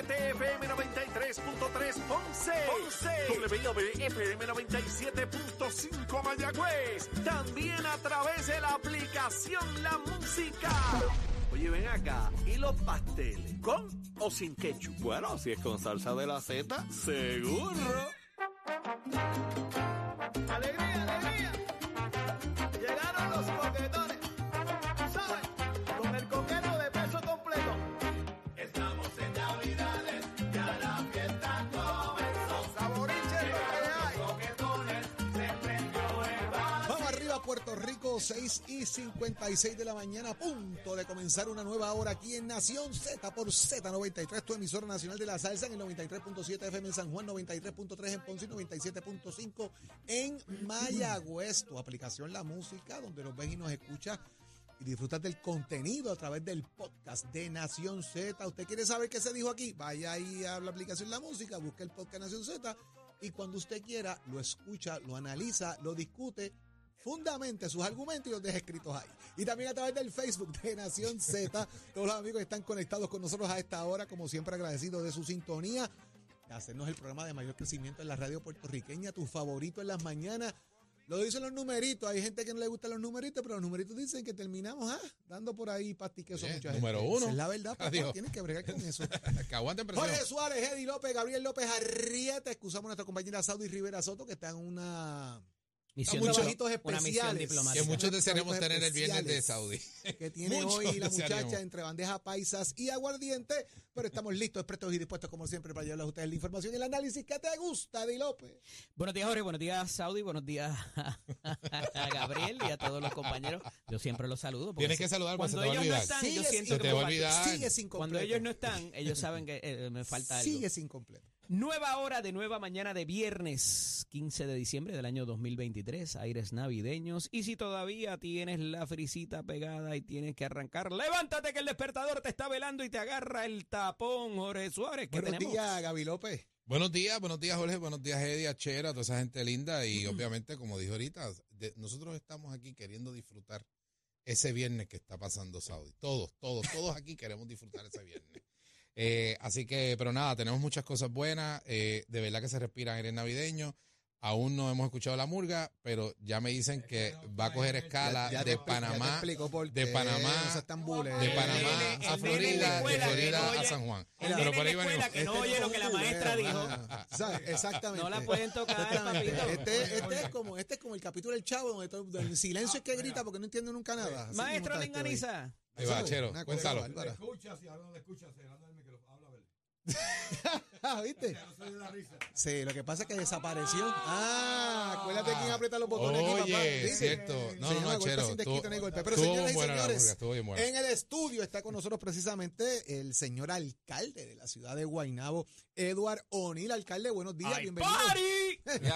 WTFM 93.3 Ponce. Ponce. WIOB-FM 97.5 Mayagüez. También a través de la aplicación La Música. Oye, ven acá. ¿Y los pasteles? ¿Con o sin ketchup? Bueno, si es con salsa de la Z, seguro. ¡Alegría, alegría! Llegaron los coquetones. 6 y 56 de la mañana, a punto de comenzar una nueva hora aquí en Nación Z por Z93, tu emisora nacional de la salsa en el 93.7 FM en San Juan, 93.3 en Ponce y 97.5 en Mayagüez. Tu aplicación La Música, donde nos ves y nos escuchas y disfrutas del contenido a través del podcast de Nación Z. ¿Usted quiere saber qué se dijo aquí? Vaya ahí a la aplicación La Música, busque el podcast Nación Z y cuando usted quiera lo escucha, lo analiza, lo discute fundamente sus argumentos y los deja escritos ahí. Y también a través del Facebook de Nación Z, todos los amigos que están conectados con nosotros a esta hora, como siempre agradecidos de su sintonía, de hacernos el programa de mayor crecimiento en la radio puertorriqueña, tu favorito en las mañanas. Lo dicen los numeritos, hay gente que no le gustan los numeritos, pero los numeritos dicen que terminamos ah, dando por ahí pastiqueso a mucha gente. número Esa uno. Es la verdad, papá, tienes que bregar con eso. que aguanten presión. Jorge Suárez, Eddie López, Gabriel López Arrieta, excusamos a nuestra compañera Saudi Rivera Soto, que está en una Misión Muchos misión especiales. que muchos desearíamos Trabajitos tener el viernes de. Saudi. que tiene Muchos hoy la muchacha entre bandejas paisas y aguardiente, pero estamos listos, prestos y dispuestos como siempre para llevarles a ustedes la información y el análisis que te gusta, Eddie López. Buenos días, Jorge. Buenos días, Saudi. Buenos días a Gabriel y a todos los compañeros. Yo siempre los saludo. porque Tienes que saludar, cuando se te va a ellos no olvidar. están, yo Sigue siento Se que te me va a falta- olvidar. Sigue sin completo. Cuando ellos no están, ellos saben que eh, me falta algo. Sigue sin completo. Nueva hora de nueva mañana de viernes 15 de diciembre del año 2023, aires navideños. Y si todavía tienes la frisita pegada y tienes que arrancar, levántate que el despertador te está velando y te agarra el tapón, Jorge Suárez. ¿Qué Buenos tenemos? días, Gaby López. Buenos días, buenos días, Jorge. Buenos días, Eddie, a Chera, a toda esa gente linda. Y obviamente, como dijo ahorita, de- nosotros estamos aquí queriendo disfrutar ese viernes que está pasando Saudi. Todos, todos, todos aquí queremos disfrutar ese viernes. Eh, así que, pero nada, tenemos muchas cosas buenas. eh, de verdad que se respira aire navideño. Aún no hemos escuchado la murga, pero ya me dicen que va a coger escala Ya- ya te de expli- ya te Panamá, por de Panamá, de Panamá a Florida, de Florida no a San Juan. El Pero por ahí venimos. que no Este oye lo que la maestra dijo. ah. Exactamente. No la pueden tocar, papito. Este, este es como, este es como el capítulo del chavo donde todo, el silencio es que grita porque no entiende nunca nada. Así Maestro este. Linganiza. Ahí va, Chero, cuéntalo. bárbara. escuchas y ahora no escuchas, cerrando el micrófono. Habla, a ver. Ah, ¿viste? De la risa. Sí, lo que pasa es que desapareció. Ah, acuérdate quién aprieta los botones aquí, papá. Oye, ¿Viste? cierto. No, Sí, no, no, golpe Chero. sin desquite, no hay golpe. Pero señoras y señores, buena. en el estudio está con nosotros precisamente el señor alcalde de la ciudad de Guaynabo, Eduard O'Neill. Alcalde, buenos días, ¡Ay, bienvenido.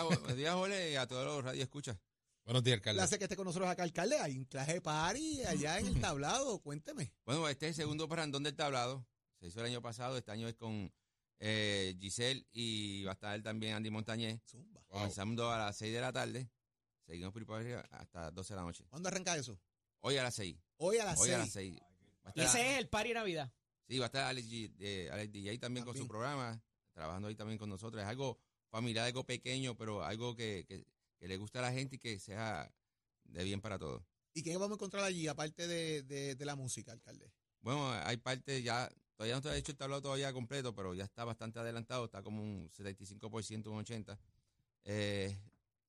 buenos días, Jorge, y a todos los radio escuchas. Buenos días, alcalde. Placer que esté con nosotros acá, alcalde. Hay un traje party allá en el tablado, cuénteme. Bueno, este es el segundo parandón del tablado. Se hizo el año pasado, este año es con eh, Giselle y va a estar también Andy Montañez. Zumba. Wow. Comenzando a las 6 de la tarde. Seguimos por arriba hasta las 12 de la noche. ¿Cuándo arranca eso? Hoy a las 6. Hoy a las Hoy a las seis. 6. Va a Y estar, ese es el party de Navidad. sí, va a estar Alex, G- eh, Alex DJ también, con su programa, trabajando ahí también con nosotros. Es algo familiar, algo pequeño, pero algo que, que- que le gusta a la gente y que sea de bien para todos. ¿Y qué vamos a encontrar allí, aparte de, de- de la música, alcalde? Bueno, hay parte ya, todavía no te he hecho el tablado todavía completo, pero ya está bastante adelantado, está como un 75%, un 80%. Eh,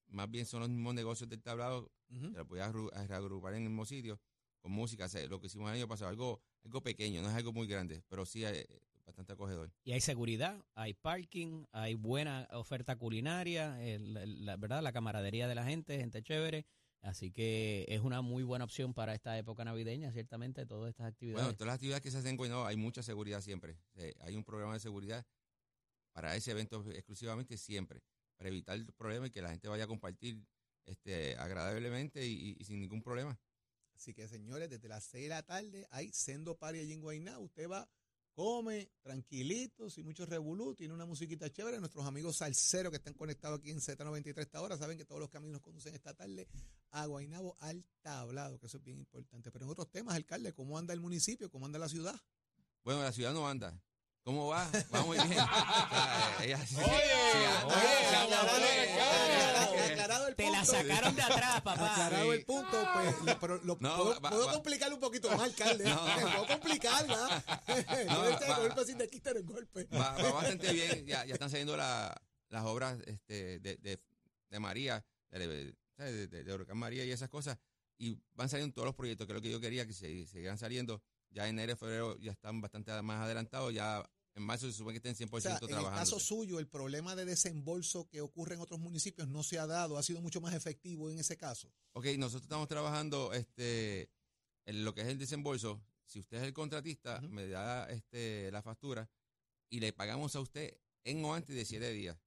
más bien son los mismos negocios del tablado, Ujú. que lo voy a agru- a reagrupar en el mismo sitio, con música, o sea, lo que hicimos el año pasado, algo, algo pequeño, no es algo muy grande, pero sí eh, bastante acogedor. Y hay seguridad, hay parking, hay buena oferta culinaria, el- el- la verdad, la camaradería de la gente, gente chévere. Así que es una muy buena opción para esta época navideña, ciertamente, todas estas actividades. Bueno, todas las actividades que se hacen en Guaynabo hay mucha seguridad siempre. Eh, hay un programa de seguridad para ese evento exclusivamente siempre, para evitar el problema y que la gente vaya a compartir este, agradablemente y, y- y sin ningún problema. Así que, señores, desde las 6 de la tarde hay sendo party allí en Guaynabo. Usted va, come, tranquilito, sin mucho revolú, tiene una musiquita chévere. Nuestros amigos salseros que están conectados aquí en Z93 esta hora saben que todos los caminos conducen esta tarde a Guaynabo al tablado, que eso es bien importante. Pero en otros temas, alcalde, ¿cómo anda el municipio? ¿Cómo anda la ciudad? Bueno, la ciudad no anda. ¿Cómo va? Va muy bien. Te la sacaron de atrás, papá. Aclarado el punto, pues, lo- pero lo, No, puedo, va- puedo va- complicarle un poquito más, alcalde. No. Puedo complicarla. No, No, este va- golpe sin de quítale el golpe. Va, bastante bien. Ya, ya están saliendo la- las obras este, de, de, de María, de, de, de- de Huracán María y esas cosas. Y van saliendo todos los proyectos, que es lo que yo quería que se siguieran saliendo. Ya en enero y febrero ya están bastante más adelantados. Ya en marzo se supone que estén 100% O sea, en el trabajando. caso suyo, el problema de desembolso que ocurre en otros municipios no se ha dado, ha sido mucho más efectivo en ese caso. Ok, nosotros estamos trabajando este, en lo que es el desembolso. Si usted es el contratista, me da este, la factura y le pagamos a usted en o antes de siete días.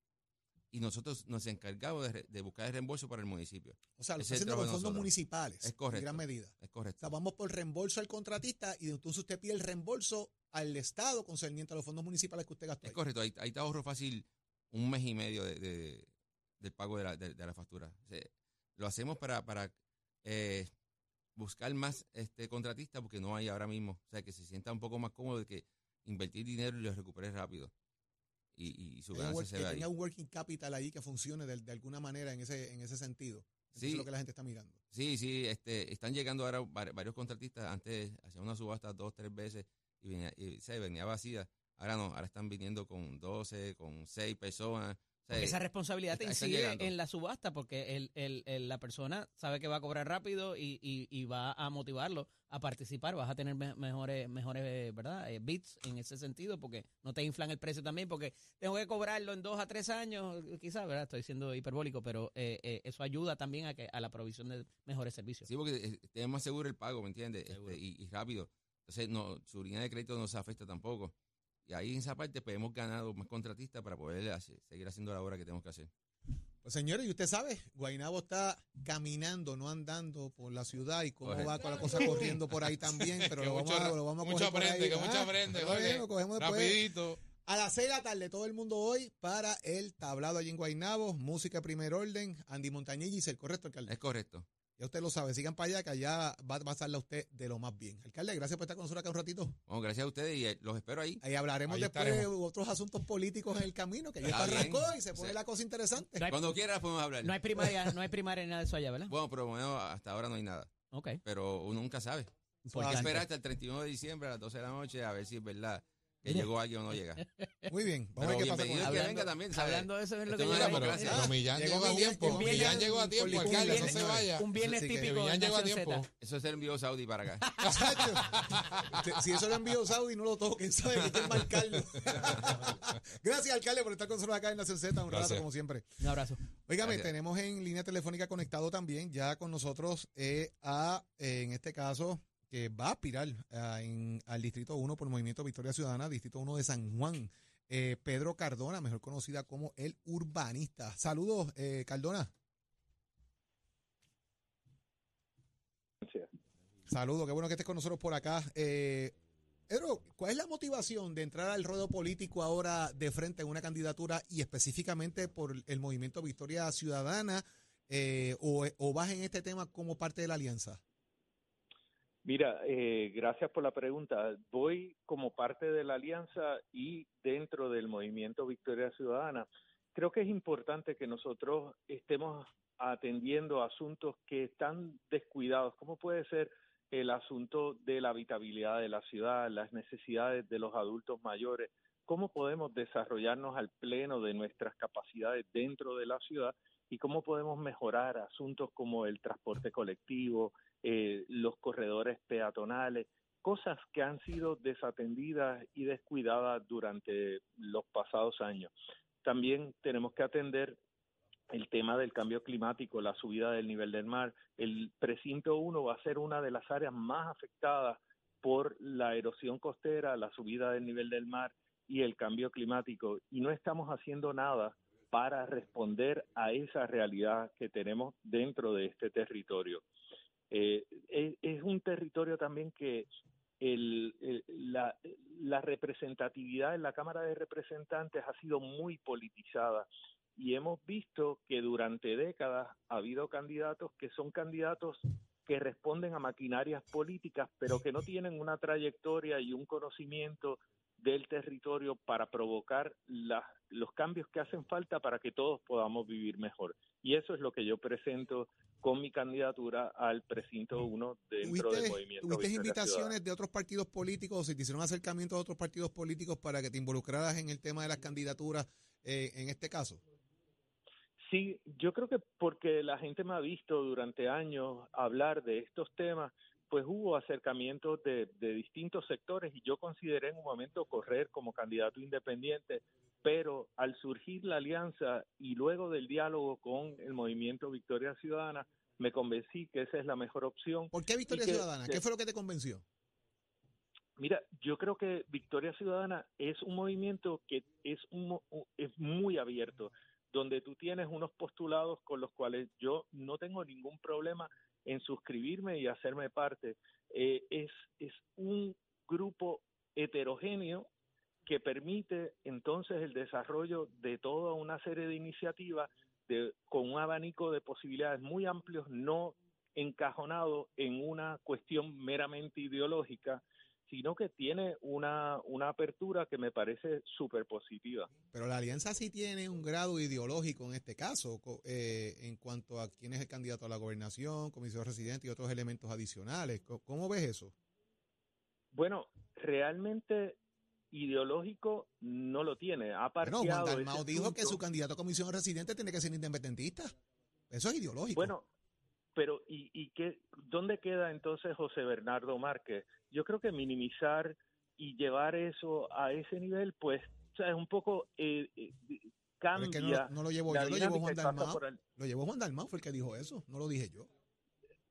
Y nosotros nos encargamos de, re- de buscar el reembolso para el municipio. O sea, lo está haciendo con fondos nosotros. municipales. Es correcto. En gran medida. Es O correcto. sea, vamos por reembolso al contratista y entonces usted pide el reembolso al Estado concerniente a los fondos municipales que usted gastó. Es ahí. correcto. Ahí, ahí te ahorro fácil un mes y medio de, de- del pago de la, de, de la factura. O sea, lo hacemos para, para eh, buscar más este contratistas porque no hay ahora mismo. O sea, que se sienta un poco más cómodo de que invertir dinero y lo recupere rápido. Y, y su Que ganancia se que ve ahí. tenga un working capital ahí que funcione de, de alguna manera en ese, en ese sentido. Eso Sí. es lo que la gente está mirando. Sí, sí, este, están llegando ahora var- varios contratistas. Antes hacían una subasta dos, tres veces y, venía, y se venía vacía. Ahora no, ahora están viniendo con 12, con 6 personas. Esa responsabilidad te está- incide en la subasta porque el, el- el- la persona sabe que va a cobrar rápido y, y- y va a motivarlo a participar. Vas a tener me- mejores, mejores ¿verdad? Eh, bits en ese sentido porque no te inflan el precio también porque tengo que cobrarlo en dos a tres años, quizás, ¿verdad? Estoy siendo hiperbólico, pero eh, eh, eso ayuda también a, que, a la provisión de mejores servicios. Sí, porque eh, es más seguro el pago, ¿me entiendes? Este, y, y rápido. Entonces, no, su línea de crédito no se afecta tampoco. Y ahí en esa parte pues, hemos ganado más contratistas para poder hacer- seguir haciendo la obra que tenemos que hacer. Pues señores, y usted sabe, Guainabo está caminando, no andando por la ciudad y cómo Correcto. va con la cosa corriendo por ahí también, pero lo vamos, mucho, a, lo vamos a mucho coger por aprende, ahí. que mucho Ah, aprende. oye, lo cogemos después. rapidito. A las 6 de la tarde, todo el mundo hoy para el tablado allí en Guainabo, música primer orden, Andy Montañez y el correcto, alcalde. Es correcto. Ya usted lo sabe, sigan para allá, que allá va a pasarle a usted de lo más bien. Alcalde, gracias por estar con nosotros acá un ratito. Bueno, gracias a ustedes y eh, los espero ahí. Ahí hablaremos Ahí después estaremos. de otros asuntos políticos en el camino, que ya Está arrancó y se pone Sí. la cosa interesante. No hay, Cuando quieras podemos hablar. no hay primaria, no hay primaria ni nada de eso allá, ¿verdad? Bueno, pero bueno, hasta ahora no hay nada. Ok. Pero uno nunca sabe. Hay que esperar hasta el 31 de diciembre a las 12 de la noche a ver si es verdad que llegó alguien o no llega. Muy bien, vamos Pero a ver qué pasa con eso. que Hablando- venga también, ¿sabes? Hablando de eso es lo Esto que no yo es iba a Mira, pero, pero Millán Llegó a tiempo. un Millán llegó a tiempo, alcalde, no se vaya. Un viernes típico Millán llegó a tiempo. Eso es el envío Saudi para acá. Si eso lo envío Saudi, no lo toquen, ¿saben? Hay que marcarlo. Gracias, alcalde, por estar con nosotros acá en la Z, un rato, como siempre. Un abrazo. Óigame, tenemos en línea telefónica conectado también ya con nosotros eh, a, eh, en este caso, que va a aspirar ah, en, al Distrito 1 por Movimiento Victoria Ciudadana, Distrito 1 de San Juan, eh, Pedro Cardona, mejor conocida como el urbanista. Saludos, eh, Cardona. Saludos, qué bueno que estés con nosotros por acá. Eh, Pedro, ¿cuál es la motivación de entrar al ruedo político ahora de frente en una candidatura y específicamente por el movimiento Victoria Ciudadana eh, o, o vas en este tema como parte de la alianza? Mira, eh, gracias por la pregunta. Voy como parte de la alianza y dentro del movimiento Victoria Ciudadana. Creo que es importante que nosotros estemos atendiendo asuntos que están descuidados. ¿Cómo puede ser el asunto de la habitabilidad de la ciudad, las necesidades de los adultos mayores? ¿Cómo podemos desarrollarnos al pleno de nuestras capacidades dentro de la ciudad? y cómo podemos mejorar asuntos como el transporte colectivo, eh, los corredores peatonales, cosas que han sido desatendidas y descuidadas durante los pasados años. También tenemos que atender el tema del cambio climático, la subida del nivel del mar. El precinto 1 va a ser una de las áreas más afectadas por la erosión costera, la subida del nivel del mar y el cambio climático. Y no estamos haciendo nada para responder a esa realidad que tenemos dentro de este territorio. Eh, es, un territorio también que el, la, la, representatividad en la Cámara de Representantes ha sido muy politizada y hemos visto que durante décadas ha habido candidatos que son candidatos que responden a maquinarias políticas, pero que no tienen una trayectoria y un conocimiento del territorio para provocar la- los cambios que hacen falta para que todos podamos vivir mejor. Y eso es lo que yo presento con mi candidatura al precinto 1 dentro del ¿Tuviste, movimiento. tuviste invitaciones de otros partidos políticos o se te hicieron acercamientos de otros partidos políticos para que te involucraras en el tema de las candidaturas eh, en este caso? Sí, yo creo que porque la gente me ha visto durante años hablar de estos temas, pues hubo acercamientos de, de distintos sectores y yo consideré en un momento correr como candidato independiente, pero al surgir la alianza y luego del diálogo con el movimiento Victoria Ciudadana, me convencí que esa es la mejor opción. ¿Por qué Victoria que- Ciudadana? ¿Qué fue lo que te convenció? Mira, yo creo que Victoria Ciudadana es un movimiento que es, un es muy abierto, donde tú tienes unos postulados con los cuales yo no tengo ningún problema en suscribirme y hacerme parte. Eh, es, es un grupo heterogéneo que permite entonces el desarrollo de toda una serie de iniciativas de, con un abanico de posibilidades muy amplios, no encajonado en una cuestión meramente ideológica, sino que tiene una, una apertura que me parece súper positiva. Pero la alianza sí tiene un grado ideológico en este caso, eh, en cuanto a quién es el candidato a la gobernación, comisión residente y otros elementos adicionales. ¿Cómo ves eso? Bueno, realmente ideológico no lo tiene. Ha Bueno, Juan Dalmau dijo que su candidato a comisión residente tiene que ser independentista. Eso es ideológico. Bueno, pero ¿y, y qué, dónde queda entonces José Bernardo Márquez? Yo creo que minimizar y llevar eso a ese nivel, pues, o sea, es un poco eh, eh, Pero cambia. es que no, lo- no lo llevo yo, lo llevó Juan Dalmau. el- Lo llevó Juan Dalmau, fue el que dijo eso, no lo dije yo.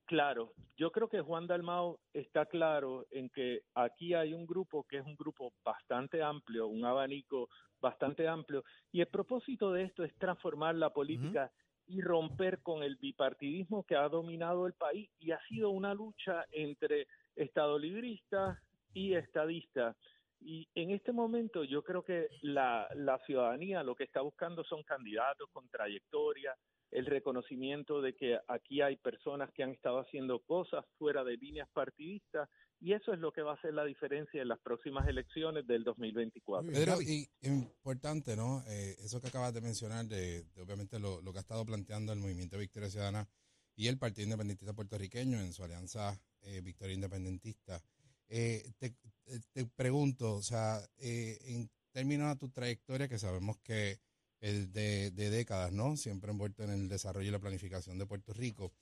Claro, yo creo que Juan Dalmao está claro en que aquí hay un grupo que es un grupo bastante amplio, un abanico bastante amplio, y el propósito de esto es transformar la política y romper con el bipartidismo que ha dominado el país y ha sido una lucha entre estadolibristas y estadistas. Y en este momento yo creo que la, la ciudadanía lo que está buscando son candidatos con trayectoria, el reconocimiento de que aquí hay personas que han estado haciendo cosas fuera de líneas partidistas y eso es lo que va a hacer la diferencia en las próximas elecciones del 2024. Muy bien. Pedro, y importante, ¿no? Eh, eso que acabas de mencionar, de, de obviamente lo, lo que ha estado planteando el Movimiento Victoria Ciudadana y el Partido Independentista Puertorriqueño en su alianza eh, Victoria Independentista. Eh, te, te- te pregunto, o sea, eh, en términos de tu trayectoria, que sabemos que de, de décadas, ¿no? Siempre envuelto en el desarrollo y la planificación de Puerto Rico.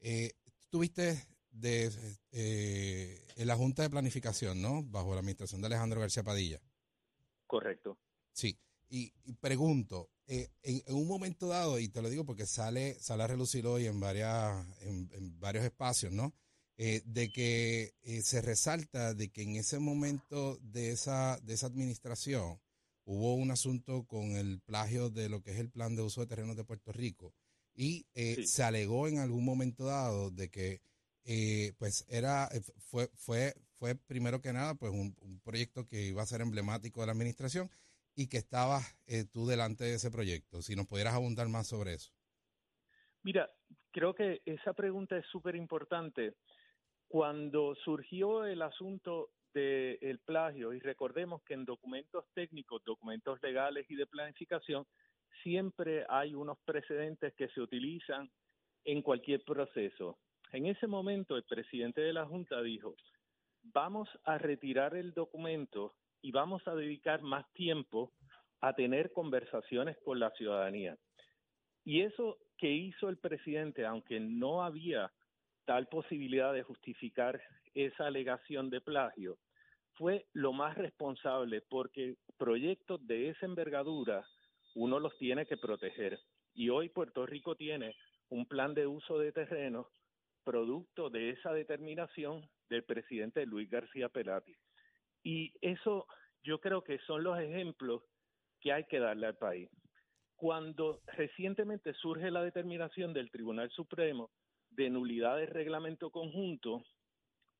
Eh, tuviste de, eh, en la Junta de Planificación, ¿no? Bajo la administración de Alejandro García Padilla. Correcto. Sí, y, y pregunto, eh, en, en un momento dado, y te lo digo porque sale, sale a relucir hoy en, varias, en, en varios espacios, ¿no? Eh, de que eh, se resalta de que en ese momento de esa, de esa administración hubo un asunto con el plagio de lo que es el plan de uso de terrenos de Puerto Rico y eh, Sí. se alegó en algún momento dado de que eh, pues era eh, fue fue fue primero que nada pues un, un proyecto que iba a ser emblemático de la administración y que estabas eh, tú delante de ese proyecto. Si nos pudieras abundar más sobre eso. Mira, creo que esa pregunta es súper importante. Cuando surgió el asunto del plagio, y recordemos que en documentos técnicos, documentos legales y de planificación, siempre hay unos precedentes que se utilizan en cualquier proceso. En ese momento, el presidente de la Junta dijo, vamos a retirar el documento y vamos a dedicar más tiempo a tener conversaciones con la ciudadanía. Y eso que hizo el presidente, aunque no había tal posibilidad de justificar esa alegación de plagio, fue lo más responsable porque proyectos de esa envergadura uno los tiene que proteger. Y hoy Puerto Rico tiene un plan de uso de terrenos producto de esa determinación del presidente Luis García Pelati. Y eso yo creo que son los ejemplos que hay que darle al país. Cuando recientemente surge la determinación del Tribunal Supremo de nulidad del reglamento conjunto,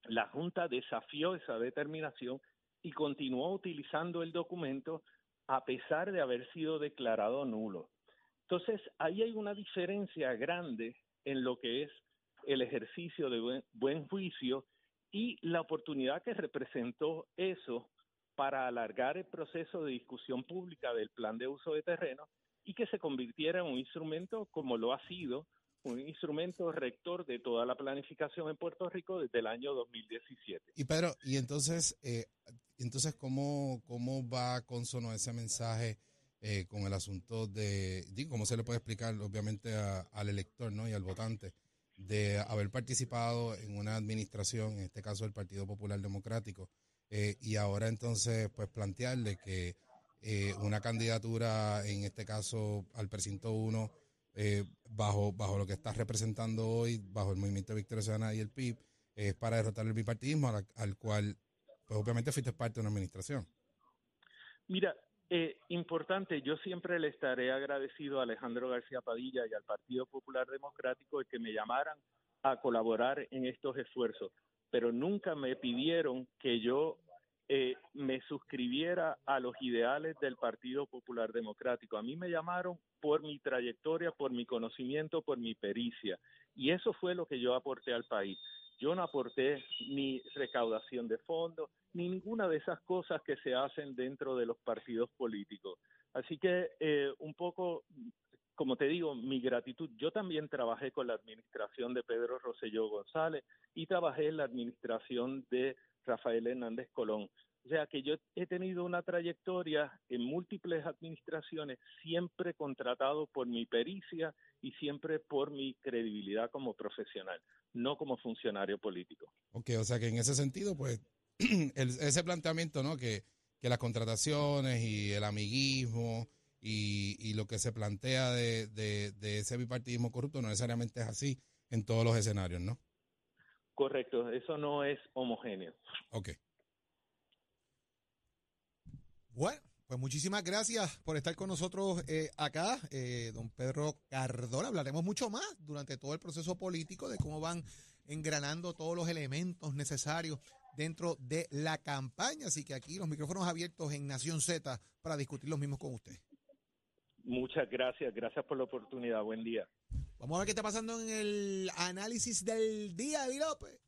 la Junta desafió esa determinación y continuó utilizando el documento a pesar de haber sido declarado nulo. Entonces, ahí hay una diferencia grande en lo que es el ejercicio de buen, buen juicio y la oportunidad que representó eso para alargar el proceso de discusión pública del plan de uso de terreno y que se convirtiera en un instrumento como lo ha sido, un instrumento rector de toda la planificación en Puerto Rico desde el año 2017. Y Pedro, y entonces, eh, entonces ¿cómo, ¿cómo va consono ese mensaje eh, con el asunto de, digo, cómo se le puede explicar obviamente a- al elector ¿no? y al votante de haber participado en una administración, en este caso el Partido Popular Democrático, eh, y ahora entonces pues plantearle que eh, una candidatura, en este caso al precinto 1, eh, bajo, bajo lo que estás representando hoy, bajo el Movimiento Victoria Ciudadana y el PIB, es para derrotar el bipartidismo al, al cual, pues obviamente fuiste parte de una administración. Mira, eh, importante, yo siempre le estaré agradecido a Alejandro García Padilla y al Partido Popular Democrático de que me llamaran a colaborar en estos esfuerzos, pero nunca me pidieron que yo eh, me suscribiera a los ideales del Partido Popular Democrático. A mí me llamaron por mi trayectoria, por mi conocimiento, por mi pericia, y eso fue lo que yo aporté al país. Yo no aporté ni recaudación de fondos, ni ninguna de esas cosas que se hacen dentro de los partidos políticos. Así que eh, un poco, como te digo, mi gratitud. Yo también trabajé con la administración de Pedro Rosselló González y trabajé en la administración de Rafael Hernández Colón. O sea que yo he tenido una trayectoria en múltiples administraciones, siempre contratado por mi pericia y siempre por mi credibilidad como profesional, no como funcionario político. Ok, o sea que en ese sentido, pues, el- ese planteamiento, ¿no? Que, que las contrataciones y el amiguismo y, y lo que se plantea de, de, de ese bipartidismo corrupto no necesariamente es así en todos los escenarios, ¿no? Correcto, eso no es homogéneo. Ok. Bueno, pues muchísimas gracias por estar con nosotros eh, acá, eh, don Pedro Cardona. Hablaremos mucho más durante todo el proceso político de cómo van engranando todos los elementos necesarios dentro de la campaña. Así que aquí los micrófonos abiertos en Nación Z para discutir los mismos con usted. Muchas gracias, gracias por la oportunidad. Buen día. Vamos a ver qué está pasando en el análisis del día, Eddie López.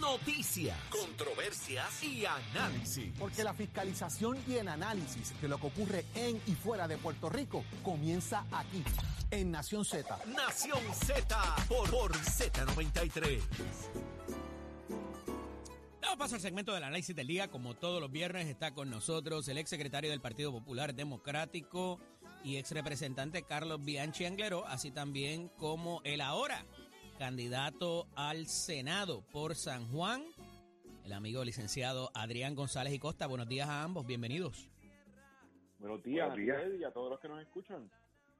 Noticias, controversias y análisis. Porque la fiscalización y el análisis de lo que ocurre en y fuera de Puerto Rico comienza aquí, en Nación Z. Nación Z por, por Z93. Damos paso al segmento del análisis del día. Como todos los viernes está con nosotros el ex secretario del Partido Popular Democrático y ex representante Carlos Bianchi Anglero, así también como el ahora candidato al Senado por San Juan, el amigo licenciado Adrián González y Costa. Buenos días a ambos, bienvenidos. Buenos días, Buenos días. y a todos los que nos escuchan.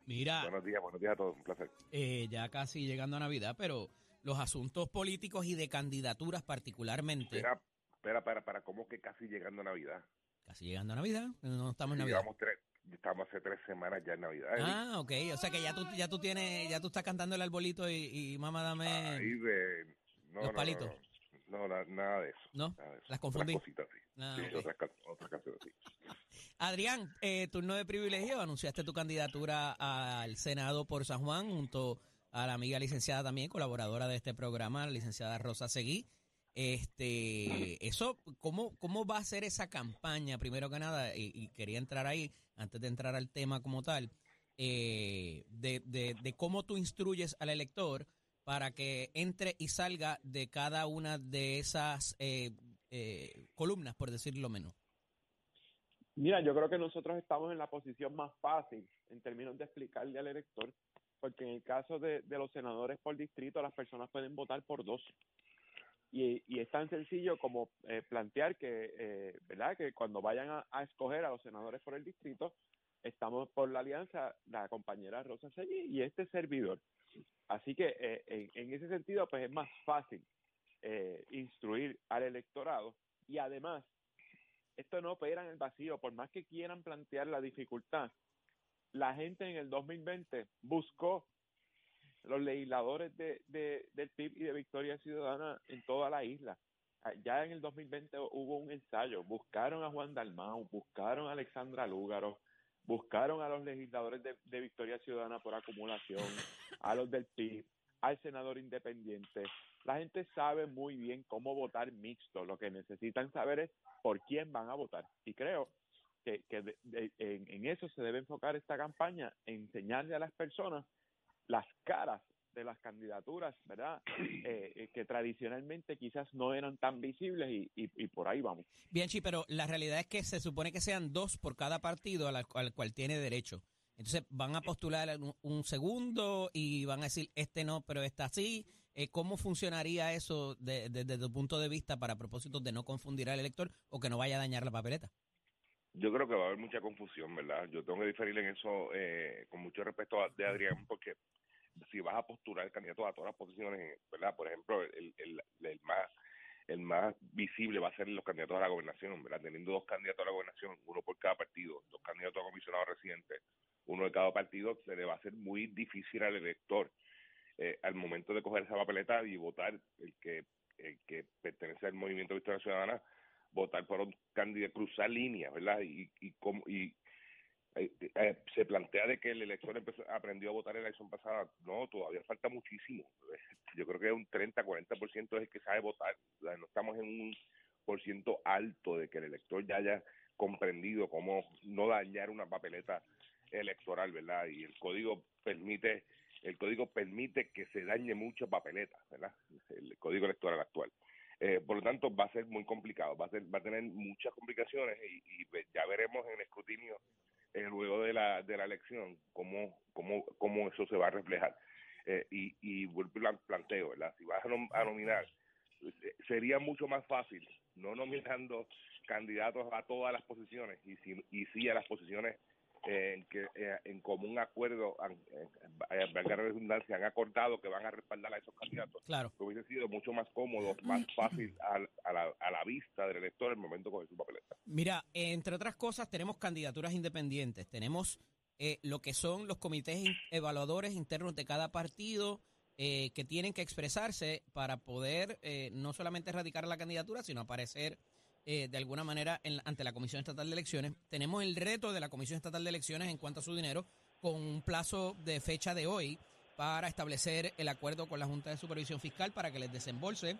Mira, Buenos días, buenos días a todos, un placer. eh, ya casi llegando a Navidad, pero los asuntos políticos y de candidaturas particularmente, Espera, espera, para, para, ¿cómo que casi llegando a Navidad? casi llegando a Navidad, no estamos en Navidad. Llevamos tres, estamos hace tres semanas ya en Navidad. Ah, ok. O sea que ya tú, ya tú tienes, ya tú estás cantando el arbolito y, y mamá dame Ahí de, no, los no, palitos. No, no, na- nada de eso. ¿No? nada de eso. Las confundí. Otras cositas, sí. Ah, Sí, otras, can- otras canciones, sí. Adrián, eh, turno de privilegio, anunciaste tu candidatura al Senado por San Juan junto a la amiga licenciada también, colaboradora de este programa, la licenciada Rosa Seguí. Este, eso, ¿cómo, ¿cómo va a ser esa campaña? Primero que nada, y, y quería entrar ahí, antes de entrar al tema como tal, eh, de, de, de cómo tú instruyes al elector para que entre y salga de cada una de esas eh, eh, columnas, por decirlo menos. Mira, yo creo que nosotros estamos en la posición más fácil en términos de explicarle al elector, porque en el caso de, de los senadores por distrito, las personas pueden votar por dos. Y, es tan sencillo como eh, plantear que, eh, ¿verdad? Que cuando vayan a, a escoger a los senadores por el distrito, estamos por la alianza la compañera Rosa Seguí y este servidor. Así que eh, en, en ese sentido, pues es más fácil eh, instruir al electorado y además esto no opera en el vacío, por más que quieran plantear la dificultad, la gente en el 2020 buscó los legisladores de, de, del PIB y de Victoria Ciudadana en toda la isla. Ah, Ya en el 2020 hubo un ensayo, buscaron a Juan Dalmau, buscaron a Alexandra Lúgaro, buscaron a los legisladores de, de Victoria Ciudadana por acumulación, a los del PIB, al senador independiente, La gente sabe muy bien cómo votar mixto. Lo que necesitan saber es por quién van a votar. Y creo que, que en eso se debe enfocar esta campaña, enseñarle a las personas las caras de las candidaturas, ¿verdad? Eh, eh, que tradicionalmente quizás no eran tan visibles y, y, y por ahí vamos. Bianchi, pero la realidad es que se supone que sean dos por cada partido al, al cual tiene derecho. Entonces van a postular un, un segundo y van a decir, este no, pero este sí. Eh, ¿Cómo funcionaría eso de- de- desde tu punto de vista para propósitos de no confundir al elector o que no vaya a dañar la papeleta? Yo creo que va a haber mucha confusión, ¿verdad? Yo tengo que diferir en eso eh, con mucho respeto a- de Adrián, porque si vas a postular candidatos a todas las posiciones, ¿verdad? Por ejemplo, el, el, el más el más visible va a ser los candidatos a la gobernación, ¿verdad? Teniendo dos candidatos a la gobernación, uno por cada partido, dos candidatos a comisionado residente, uno de cada partido, se le va a hacer muy difícil al elector eh, al momento de coger esa papeleta y votar el que el que pertenece al movimiento Victoria Ciudadana votar por un candidato, cruzar líneas, ¿verdad? Y, y, y eh, eh, se plantea de que el elector aprendió a votar en la elección pasada. No, todavía falta muchísimo. Yo creo que un 30, 40% es el que sabe votar. No estamos en un por ciento alto de que el elector ya haya comprendido cómo no dañar una papeleta electoral, ¿verdad? Y el código permite el código permite que se dañe mucha papeleta, ¿verdad? El código electoral actual. Eh, por lo tanto, va a ser muy complicado, va a, ser, va a tener muchas complicaciones y, ya veremos en escrutinio eh, luego de la, de la elección cómo, cómo, cómo eso se va a reflejar. Eh, y, y planteo, ¿verdad? Si vas a, nom- a nominar, eh, sería mucho más fácil no nominando candidatos a todas las posiciones y, si, y sí a las posiciones en que eh, en común acuerdo, eh, valga la redundancia, han acordado que van a respaldar a esos candidatos. Claro. Que hubiese sido mucho más cómodo, más fácil al- a, la, a la vista del elector el momento coger su papeleta. Mira, entre otras cosas, tenemos candidaturas independientes. Tenemos eh, lo que son los comités evaluadores internos de cada partido eh, que tienen que expresarse para poder eh, no solamente erradicar la candidatura, sino aparecer eh, de alguna manera ante la Comisión Estatal de Elecciones. Tenemos el reto de la Comisión Estatal de Elecciones en cuanto a su dinero con un plazo de fecha de hoy para establecer el acuerdo con la Junta de Supervisión Fiscal para que les desembolse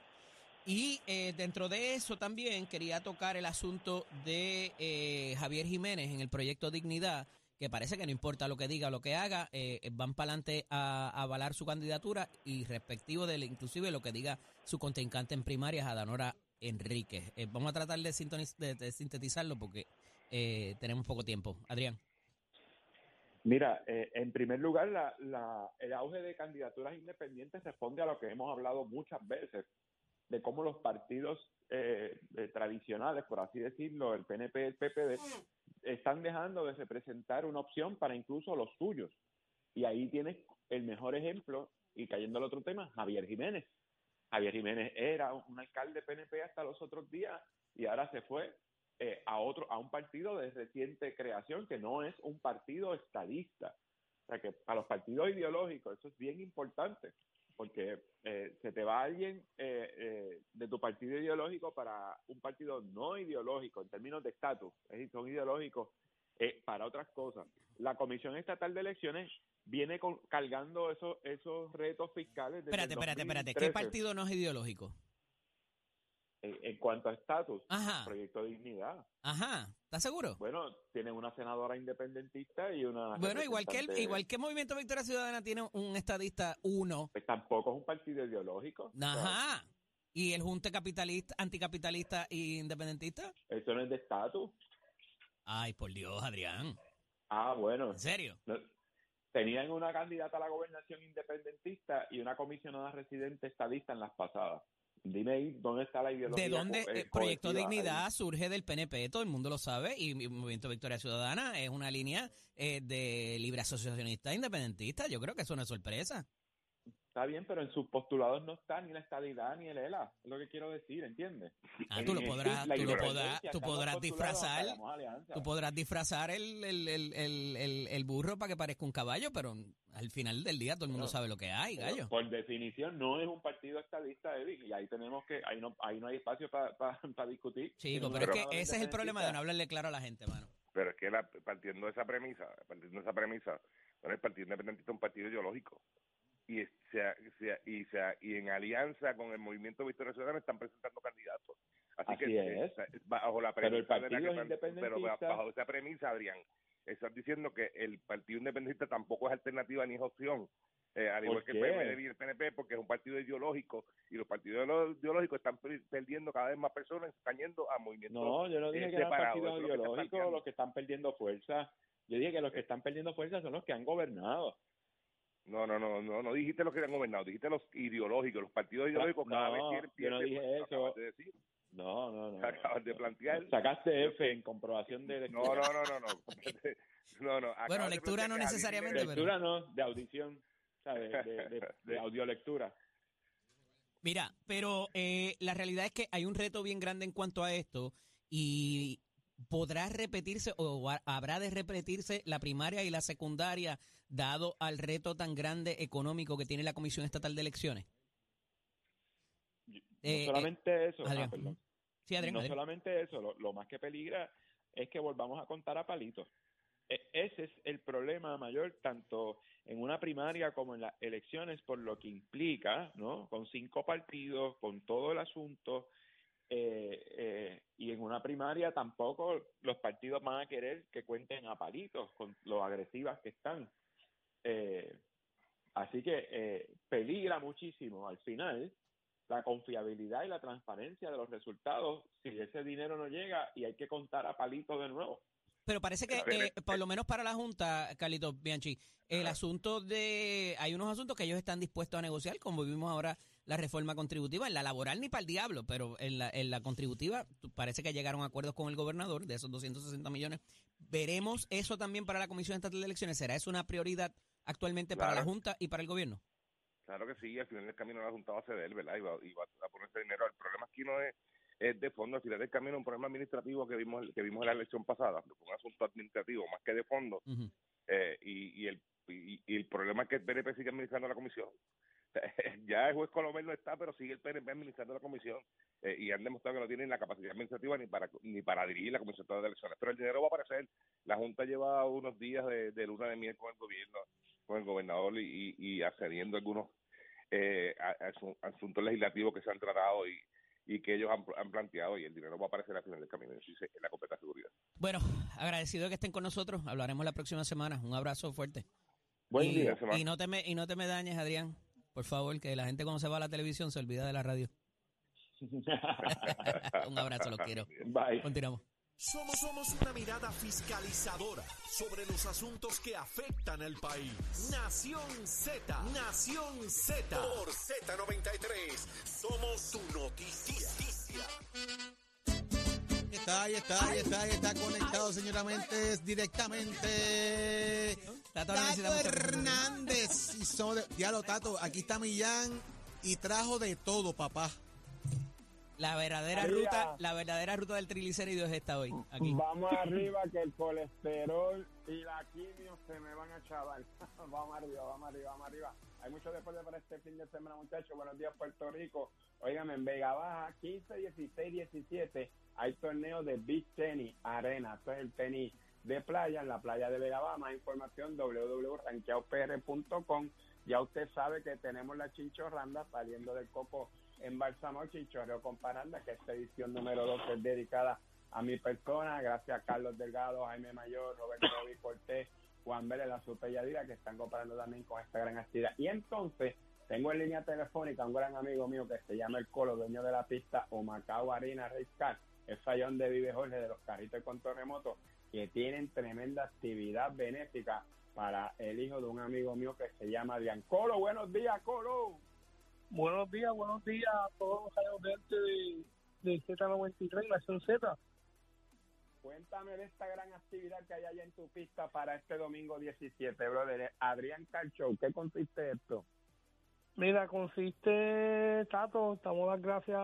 y eh, dentro de eso también quería tocar el asunto de eh, Javier Jiménez en el proyecto Dignidad, que parece que no importa lo que diga o lo que haga, van para adelante a, avalar su candidatura y respectivo de inclusive lo que diga su contrincante en primarias, Adanora Enríquez. Eh, vamos a tratar de, de- sintetizarlo porque eh, tenemos poco tiempo. Adrián. Mira, eh, en primer lugar, la, el auge de candidaturas independientes responde a lo que hemos hablado muchas veces, de cómo los partidos eh, eh, tradicionales, por así decirlo, el PNP el PPD, están dejando de representar una opción para incluso los suyos. Y ahí tienes el mejor ejemplo, y cayendo al otro tema, Javier Jiménez. Javier Jiménez era un alcalde PNP hasta los otros días y ahora se fue eh, a otro a un partido de reciente creación que no es un partido estadista. O sea que para los partidos ideológicos eso es bien importante porque eh, se te va alguien eh, eh, de tu partido ideológico para un partido no ideológico en términos de estatus, es decir, son ideológicos eh, para otras cosas. La Comisión Estatal de Elecciones viene con- cargando esos esos retos fiscales. desde Espérate, el espérate, espérate. ¿Qué 2013. partido no es ideológico? En, en cuanto a estatus. Proyecto Dignidad. Ajá. ¿Estás seguro? Bueno, tienen una senadora independentista y una. Bueno, igual que el, igual que Movimiento Victoria Ciudadana tiene un estadista uno. Pues tampoco es un partido ideológico. Ajá. ¿Y el Junte capitalista, anticapitalista e independentista? Eso no es de estatus. Ay, por Dios, Adrián. Ah, bueno. ¿En serio? No, tenían una candidata a la gobernación independentista y una comisionada residente estadista en las pasadas. Dime ahí dónde está la ideología. ¿De dónde co- eh, eh, Proyecto Dignidad ahí. surge del PNP? Todo el mundo lo sabe. Y mi Movimiento Victoria Ciudadana es una línea eh, de libre asociacionista independentista. Yo creo que eso no es sorpresa. Está bien, pero en sus postulados no está ni la estadidad ni el ELA. Es lo que quiero decir, ¿entiendes? Ah, tú lo podrás, tú lo podrás, tú podrás disfrazar, tú podrás disfrazar el, el, el, el, el- el burro para que parezca un caballo, pero al final del día todo el mundo sabe lo que hay, gallo. Por definición no es un partido estadista, Eddie, y ahí tenemos que, ahí no, ahí no hay espacio para discutir. Chico, pero es que ese es el problema de no hablarle claro a la gente, mano. Pero es que la- partiendo de esa premisa, partiendo de esa premisa, bueno, el Partido Independentista es un partido ideológico. Y se, se- y, se- y en alianza con el movimiento Victoria Ciudadana están presentando candidatos. Así, Así que es. eh, bajo la Pero el premisa de la partido que es están- pero independentista. bajo esa premisa, Adrián, estás diciendo que el partido independiente tampoco es alternativa ni es opción. eh, al igual ¿Por que el? PMD y el PNP, porque es un partido ideológico y los partidos ideológicos están per- perdiendo cada vez más personas, están yendo a movimientos No, yo no dije eh, que eran partidos es ideológicos los que están perdiendo fuerza. Yo dije que los que están perdiendo fuerza son los que han gobernado. No, no, no, no, no dijiste los que han gobernado, dijiste los ideológicos, los partidos ideológicos cada No, vez quieren yo no dije lo eso. acabas de decir, No, no, no. acabas de plantear. Sacaste F en comprobación de No, no, no, no, no. No, no. acabas de lectura no necesariamente, alguien- lectura no, de audición, ¿sabes? De, de, de audiolectura. Mira, pero eh, la realidad es que hay un reto bien grande en cuanto a esto y podrá repetirse o ha- habrá de repetirse la primaria y la secundaria dado al reto tan grande económico que tiene la Comisión Estatal de Elecciones. Eh, no solamente eso, ah, Adrián. perdón. Sí, Adrián, no Adrián. solamente eso, lo, lo más que peligra es que volvamos a contar a palitos. E- ese es el problema mayor tanto en una primaria como en las elecciones por lo que implica, ¿no? Con cinco partidos, con todo el asunto eh, eh, y en una primaria tampoco los partidos van a querer que cuenten a palitos con lo agresivas que están. Eh, así que eh, peligra muchísimo al final la confiabilidad y la transparencia de los resultados si ese dinero no llega y hay que contar a palitos de nuevo. Pero parece que, eh, por lo menos para la Junta, Carlito Bianchi, el asunto de. Hay unos asuntos que ellos están dispuestos a negociar, como vimos ahora la reforma contributiva. En la laboral ni para el diablo, pero en la, en la contributiva parece que llegaron a acuerdos con el gobernador de esos 260 millones. ¿Veremos eso también para la Comisión Estatal de Elecciones? ¿Será eso una prioridad actualmente para la. Junta y para el gobierno? Claro que sí, al final del camino la Junta va a ceder, ¿verdad? Y va, y va a poner ese dinero. El problema aquí no es, es de fondo, al final del camino es un problema administrativo que vimos que vimos en la elección pasada, un asunto administrativo más que de fondo. Eh, y, y, el, y, y el problema es que el PNP sigue administrando la comisión. ya el juez Colomel no está, pero sigue el PNP administrando la comisión eh, y han demostrado que no tienen la capacidad administrativa ni para ni para dirigir la comisión de elecciones. Pero el dinero va a aparecer. La Junta lleva unos días de, de luna de miel con el gobierno, con el gobernador y, y, y accediendo a algunos eh, asuntos legislativos que se han tratado y, y que ellos han, han planteado y el dinero va a aparecer al final del camino, en la completa seguridad. Bueno, agradecido de que estén con nosotros. Hablaremos la próxima semana. Un abrazo fuerte. Buen y, día. y no te me y no te me dañes, Adrián. Por favor, que la gente cuando se va a la televisión se olvida de la radio. Un abrazo, los quiero. Bye. Continuamos. Somos, somos una mirada fiscalizadora sobre los asuntos que afectan al país. Nación Z, Nación Z. Por Z93, somos su noticia. Ahí está, ahí está, ahí está, ahí está conectado, señora Mentes, directamente. Tato Hernández. Y somos de- Diablo, Tato, aquí está Millán y trajo de todo, papá. La verdadera Arriba. ruta, la verdadera ruta del triglicérido es esta hoy, aquí. Vamos arriba que el colesterol y la quimio se me van a chaval. vamos arriba, vamos arriba, vamos arriba. Hay mucho deporte para este fin de semana, muchachos. Buenos días, Puerto Rico. Óigame, en Vega Baja, 15, 16, 17, hay torneos de beach tenis, arena. Esto es el tenis de playa, en la playa de Vega Baja. Más información, www.ranqueaopr.com. Ya usted sabe que tenemos la chinchorranda saliendo del coco en Balsamo Chinchorreo con Paranda, que esta edición número 2 es dedicada a mi persona, gracias a Carlos Delgado, Jaime Mayor, Roberto Roby Cortés, Juan Vélez, la Supelladira, que están comparando también con esta gran actividad. Y entonces, tengo en línea telefónica a un gran amigo mío que se llama El Colo, dueño de la pista Humacao Arena Race Car, el fallón de Vive Jorge de los carritos con remoto, que tienen tremenda actividad benéfica para el hijo de un amigo mío que se llama Adrián. Colo, buenos días, Colo. Buenos días, buenos días a todos los auditores de, de Z93, Nación Z. Cuéntame de esta gran actividad que hay allá en tu pista para este domingo 17, brother. Adrián Calcho, ¿qué consiste esto? Mira, consiste, Tato, estamos las gracias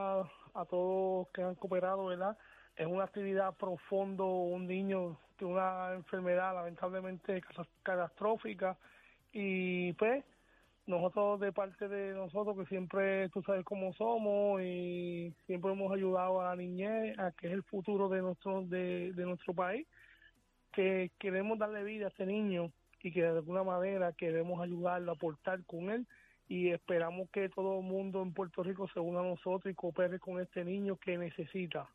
a todos que han cooperado, ¿verdad? Es una actividad profundo, un niño una enfermedad lamentablemente catastrófica. Y pues nosotros de parte de nosotros que siempre tú sabes cómo somos y siempre hemos ayudado a la niñez, a que es el futuro de nuestro de, nuestro país, que queremos darle vida a este niño y que de alguna manera queremos ayudarlo, aportar con él. Y esperamos que todo el mundo en Puerto Rico se una a nosotros y coopere con este niño que necesita.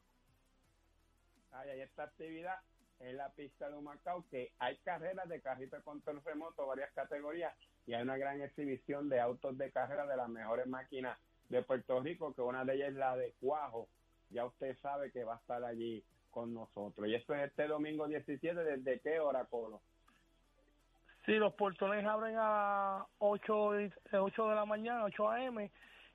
Ay, esta actividad en la pista de Humacao, que hay carreras de carrito de control remoto, varias categorías, y hay una gran exhibición de autos de carrera de las mejores máquinas de Puerto Rico, que una de ellas es la de Cuajo. Ya usted sabe que va a estar allí con nosotros. Y esto es este domingo 17, ¿desde qué hora, Colo? Sí, los portones abren a 8, de- 8 de la mañana, 8 a.m.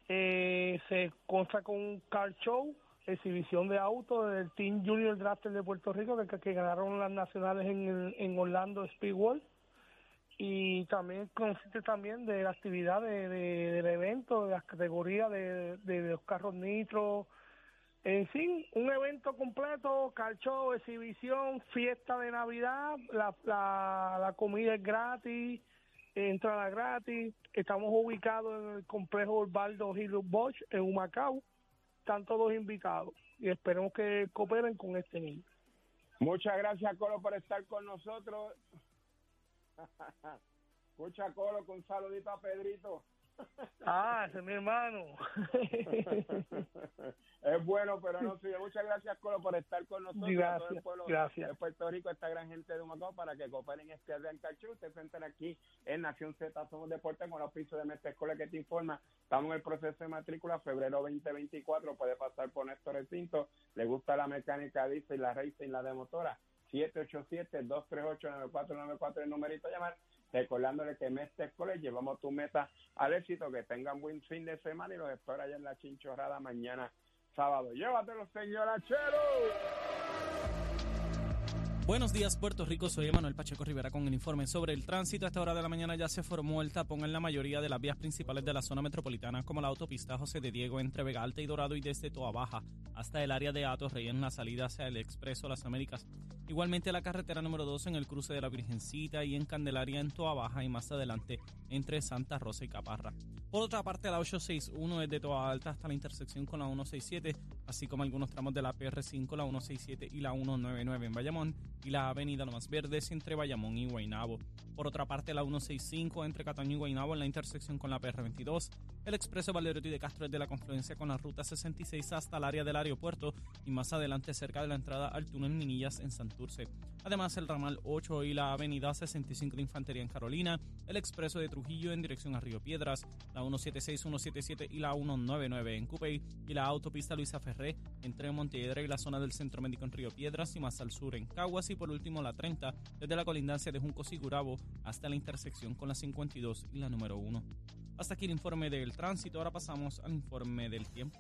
Eh, se consta con un car show, exhibición de autos del Team Junior Drafter de Puerto Rico, que, ganaron las nacionales en, el- en Orlando Speedway. Y también consiste también de la actividad de, de- del evento, de las categorías de, de, los carros nitro. En fin, un evento completo, car show, exhibición, fiesta de Navidad, la, la, comida es gratis, entrada gratis. Estamos ubicados en el complejo Osvaldo Gilles Bosch en Humacao. Están todos invitados y esperemos que cooperen con este niño. Muchas gracias, Colo, por estar con nosotros. Escucha, Colo, con saludito a Pedrito. Ah, ese es mi hermano. es bueno, pero no sirve. Muchas gracias, Colo, por estar con nosotros. y a todo el Gracias, pueblo gracias. de Puerto Rico, esta gran gente de Humacao, para que cooperen este Adrián Cachú. Usted se entera aquí en Nación Z, Somos Deportes, con los pisos de Mestre Escuela que te informa. Estamos en el proceso de matrícula, febrero 2024. Puede pasar por Néstor Recinto. Le gusta la mecánica, dice, y la racing, la de motora. 787-238-9494, el numerito a llamar. Recordándole que Mestre College llevamos tu meta al éxito, que tengan buen fin de semana y los espero allá en la chinchorrada mañana sábado. Llévatelo, señora Chelo. Buenos días, Puerto Rico. Soy Emanuel Pacheco Rivera con el informe sobre el tránsito. A esta hora de la mañana ya se formó el tapón en la mayoría de las vías principales de la zona metropolitana, como la autopista José de Diego entre Vega Alta y Dorado y desde Toa Baja hasta el área de Atos Rey en la salida hacia el Expreso Las Américas. Igualmente la carretera número 2 en el cruce de la Virgencita y en Candelaria en Toa Baja y más adelante entre Santa Rosa y Caparra. Por otra parte, la 861 es de Toa Alta hasta la intersección con la 167, así como algunos tramos de la PR5, la 167 y la 199 en Bayamón y la avenida Lomas Verdes entre Bayamón y Guaynabo. Por otra parte, la 165 entre Cataño y Guaynabo en la intersección con la PR22, el expreso Valerotti de Castro es de la confluencia con la ruta 66 hasta el área del aeropuerto y más adelante cerca de la entrada al túnel Minillas en Santurce. Además, el ramal 8 y la avenida 65 de Infantería en Carolina, el expreso de Trujillo en dirección a Río Piedras, la 176, 177 y la 199 en Cupey y la autopista Luisa Ferré entre Montelledra y la zona del Centro Médico en Río Piedras y más al sur en Caguas y por último la 30 desde la colindancia de Juncos y Gurabo hasta la intersección con la 52 y la número 1. Hasta aquí el informe del tránsito, ahora pasamos al informe del tiempo.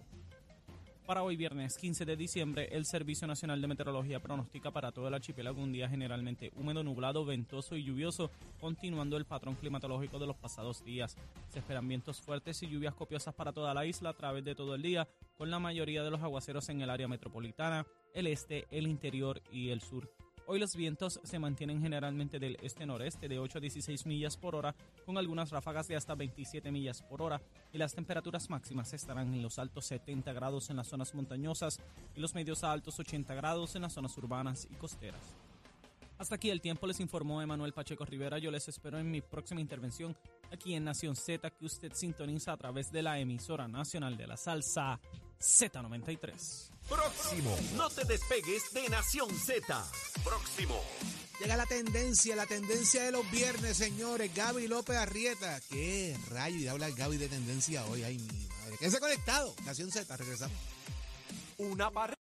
Para hoy viernes 15 de diciembre, el Servicio Nacional de Meteorología pronostica para todo el archipiélago un día generalmente húmedo, nublado, ventoso y lluvioso, continuando el patrón climatológico de los pasados días. Se esperan vientos fuertes y lluvias copiosas para toda la isla a través de todo el día, con la mayoría de los aguaceros en el área metropolitana, el este, el interior y el sur. Hoy los vientos se mantienen generalmente del este-noreste de 8 a 16 millas por hora, con algunas ráfagas de hasta 27 millas por hora, y las temperaturas máximas estarán en los altos 70 grados en las zonas montañosas y los medios a altos 80 grados en las zonas urbanas y costeras. Hasta aquí el tiempo, les informó Emanuel Pacheco Rivera. Yo les espero en mi próxima intervención aquí en Nación Z, que usted sintoniza a través de la emisora nacional de la salsa Z93. Próximo. No te despegues de Nación Z. Próximo. Llega la tendencia, la tendencia de los viernes, señores. Gaby López Arrieta. ¿Qué rayo? Y habla Gaby de tendencia hoy. Ay, mi madre. Quédense conectado. Nación Z, regresamos. Una barra.